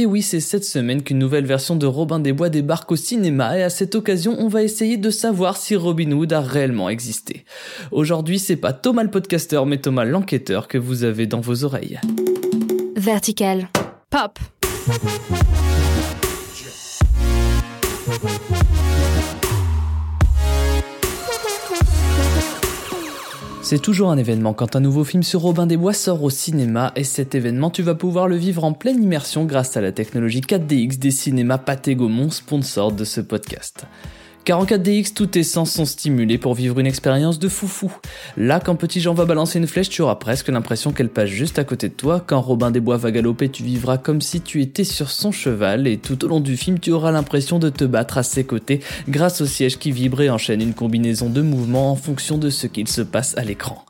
Et oui, c'est cette semaine qu'une nouvelle version de Robin des Bois débarque au cinéma et à cette occasion, on va essayer de savoir si Robin Hood a réellement existé. Aujourd'hui, c'est pas Thomas le podcaster, mais Thomas l'enquêteur que vous avez dans vos oreilles. Vertical. Pop. C'est toujours un événement quand un nouveau film sur Robin des Bois sort au cinéma et cet événement tu vas pouvoir le vivre en pleine immersion grâce à la technologie 4DX des cinémas Pathé Gaumont, sponsor de ce podcast. Car en 4DX, tous tes sens sont stimulés pour vivre une expérience de foufou. Là, quand Petit Jean va balancer une flèche, tu auras presque l'impression qu'elle passe juste à côté de toi. Quand Robin des Bois va galoper, tu vivras comme si tu étais sur son cheval. Et tout au long du film, tu auras l'impression de te battre à ses côtés grâce au siège qui vibre et enchaîne une combinaison de mouvements en fonction de ce qu'il se passe à l'écran.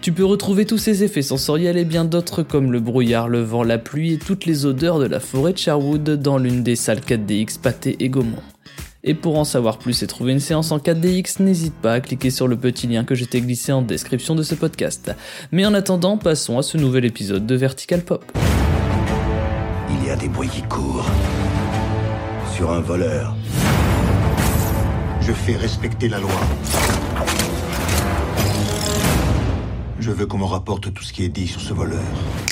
Tu peux retrouver tous ces effets sensoriels et bien d'autres comme le brouillard, le vent, la pluie et toutes les odeurs de la forêt de Sherwood dans l'une des salles 4DX Pâté et Gaumont. Et pour en savoir plus et trouver une séance en 4DX, n'hésite pas à cliquer sur le petit lien que je t'ai glissé en description de ce podcast. Mais en attendant, passons à ce nouvel épisode de Vertical Pop. Il y a des bruits qui courent. Sur un voleur. Je fais respecter la loi. Veux qu'on me rapporte tout ce qui est dit sur ce voleur.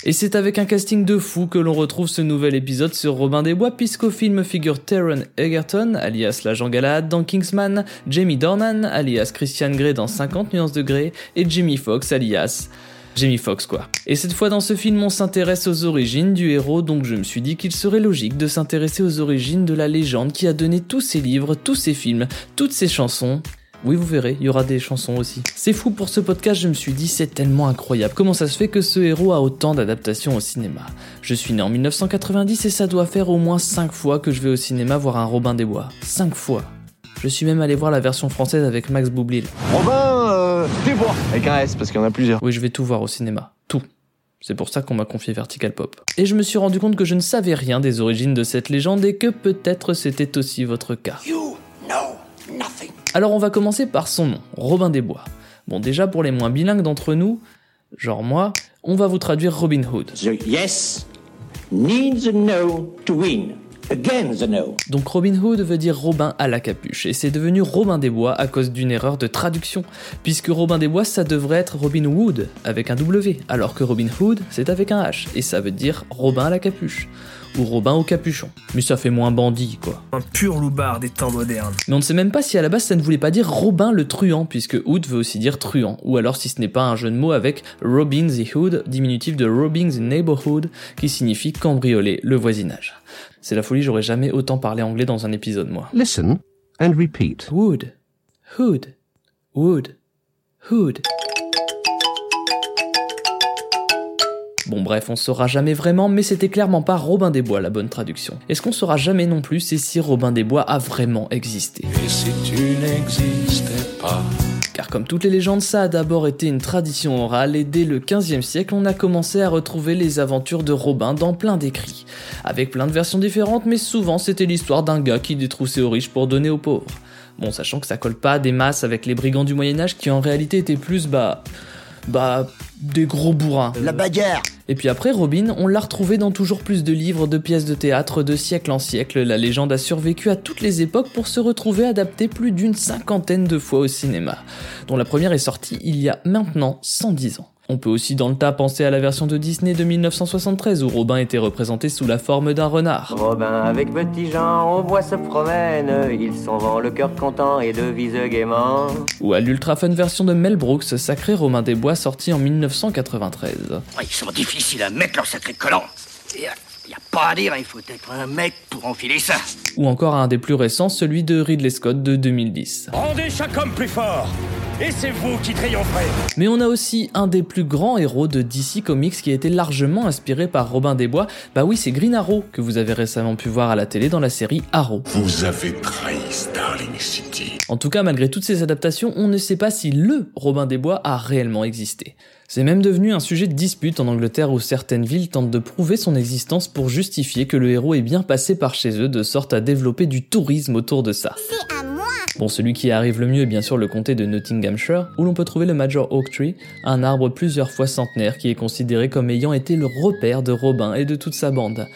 Et c'est avec un casting de fou que l'on retrouve ce nouvel épisode sur Robin des Bois, puisqu'au film figure Taron Egerton, alias l'agent Galahad dans Kingsman, Jamie Dornan, alias Christian Grey dans 50 nuances de Grey, et Jamie Foxx, alias Jamie Foxx quoi. Et cette fois dans ce film on s'intéresse aux origines du héros donc je me suis dit qu'il serait logique de s'intéresser aux origines de la légende qui a donné tous ses livres, tous ses films, toutes ses chansons oui, vous verrez, il y aura des chansons aussi. C'est fou pour ce podcast, je me suis dit, c'est tellement incroyable. Comment ça se fait que ce héros a autant d'adaptations au cinéma? Je suis né en 1990 et ça doit faire au moins 5 fois que je vais au cinéma voir un Robin des Bois. 5 fois. Je suis même allé voir la version française avec Max Boublil. Robin euh, des Bois Avec un S, parce qu'il y en a plusieurs. Oui, je vais tout voir au cinéma. Tout. C'est pour ça qu'on m'a confié Vertical Pop. Et je me suis rendu compte que je ne savais rien des origines de cette légende et que peut-être c'était aussi votre cas. You know nothing. Alors on va commencer par son nom, Robin des Bois. Bon déjà pour les moins bilingues d'entre nous, genre moi, on va vous traduire Robin Hood. The yes needs a no to win. Again the no. Donc Robin Hood veut dire Robin à la capuche, et c'est devenu Robin des Bois à cause d'une erreur de traduction, puisque Robin des Bois ça devrait être Robin Wood avec un W, alors que Robin Hood c'est avec un H, et ça veut dire Robin à la capuche, ou Robin au capuchon. Mais ça fait moins bandit quoi. Un pur loupard des temps modernes. Mais on ne sait même pas si à la base ça ne voulait pas dire Robin le truand, puisque Hood veut aussi dire truand, ou alors si ce n'est pas un jeu de mots avec Robin the Hood, diminutif de Robin the Neighborhood, qui signifie cambrioler le voisinage. C'est la folie, j'aurais jamais autant parlé anglais dans un épisode moi. Listen and repeat. Wood, Hood, Wood, Hood. Bon bref, on saura jamais vraiment, mais c'était clairement pas Robin des Bois la bonne traduction. Et ce qu'on saura jamais non plus, c'est si Robin des Bois a vraiment existé? Et si tu n'existais pas? Car comme toutes les légendes, ça a d'abord été une tradition orale et dès le 15e siècle, on a commencé à retrouver les aventures de Robin dans plein d'écrits. Avec plein de versions différentes, mais souvent c'était l'histoire d'un gars qui détroussait aux riches pour donner aux pauvres. Bon, sachant que ça colle pas des masses avec les brigands du Moyen-Âge qui en réalité étaient plus, bah. Bah. des gros bourrins. La bagarre Et puis après, Robin, on l'a retrouvé dans toujours plus de livres, de pièces de théâtre, de siècle en siècle. La légende a survécu à toutes les époques pour se retrouver adaptée plus d'une cinquantaine de fois au cinéma, dont la première est sortie il y a maintenant 110 ans. On peut aussi dans le tas penser à la version de Disney de 1973 où Robin était représenté sous la forme d'un renard. Robin avec petit Jean au bois se promène, ils s'en vont le cœur content et devise gaiement. Ou à l'ultra fun version de Mel Brooks, Sacré Romain des Bois sorti en 1993. Ils sont difficiles à mettre leur sacré collant. Y a, y a pas à dire, il faut être un mec pour enfiler ça. Ou encore un des plus récents, celui de Ridley Scott de 2010. Rendez chaque homme plus fort Et c'est vous qui triompherez Mais on a aussi un des plus grands héros de DC Comics qui a été largement inspiré par Robin des Bois. Bah oui, c'est Green Arrow que vous avez récemment pu voir à la télé dans la série Arrow. Vous avez trahi Starling City. En tout cas, malgré toutes ces adaptations, on ne sait pas si LE Robin des Bois a réellement existé. C'est même devenu un sujet de dispute en Angleterre où certaines villes tentent de prouver son existence pour justifier que le héros est bien passé par chez eux de sorte à développer du tourisme autour de ça. C'est. Bon, celui qui arrive le mieux est bien sûr le comté de Nottinghamshire, où l'on peut trouver le Major Oak Tree, un arbre plusieurs fois centenaire qui est considéré comme ayant été le repère de Robin et de toute sa bande.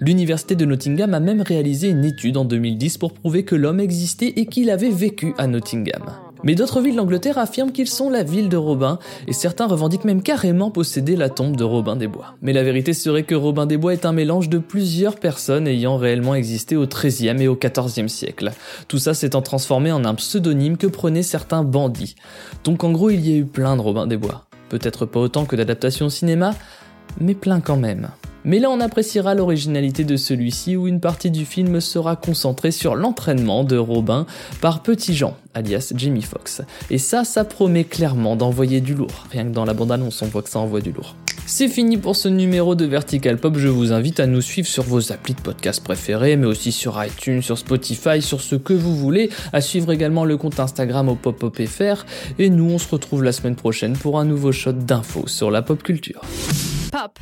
L'université de Nottingham a même réalisé une étude en 2010 pour prouver que l'homme existait et qu'il avait vécu à Nottingham. Mais d'autres villes d'Angleterre affirment qu'ils sont la ville de Robin, et certains revendiquent même carrément posséder la tombe de Robin des Bois. Mais la vérité serait que Robin des Bois est un mélange de plusieurs personnes ayant réellement existé au XIIIe et au XIVe siècle. Tout ça s'étant transformé en un pseudonyme que prenaient certains bandits. Donc en gros, il y a eu plein de Robin des Bois. Peut-être pas autant que d'adaptations au cinéma, mais plein quand même. Mais là on appréciera l'originalité de celui-ci où une partie du film sera concentrée sur l'entraînement de Robin par Petit Jean, alias Jimmy Fox. Et ça, ça promet clairement d'envoyer du lourd. Rien que dans la bande-annonce on voit que ça envoie du lourd. C'est fini pour ce numéro de Vertical Pop, je vous invite à nous suivre sur vos applis de podcast préférés, mais aussi sur iTunes, sur Spotify, sur ce que vous voulez, à suivre également le compte Instagram au PopOpFR, et nous on se retrouve la semaine prochaine pour un nouveau shot d'infos sur la pop culture. Pop.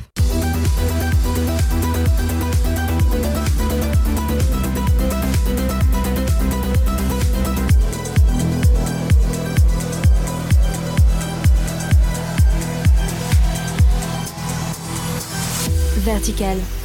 Vertical.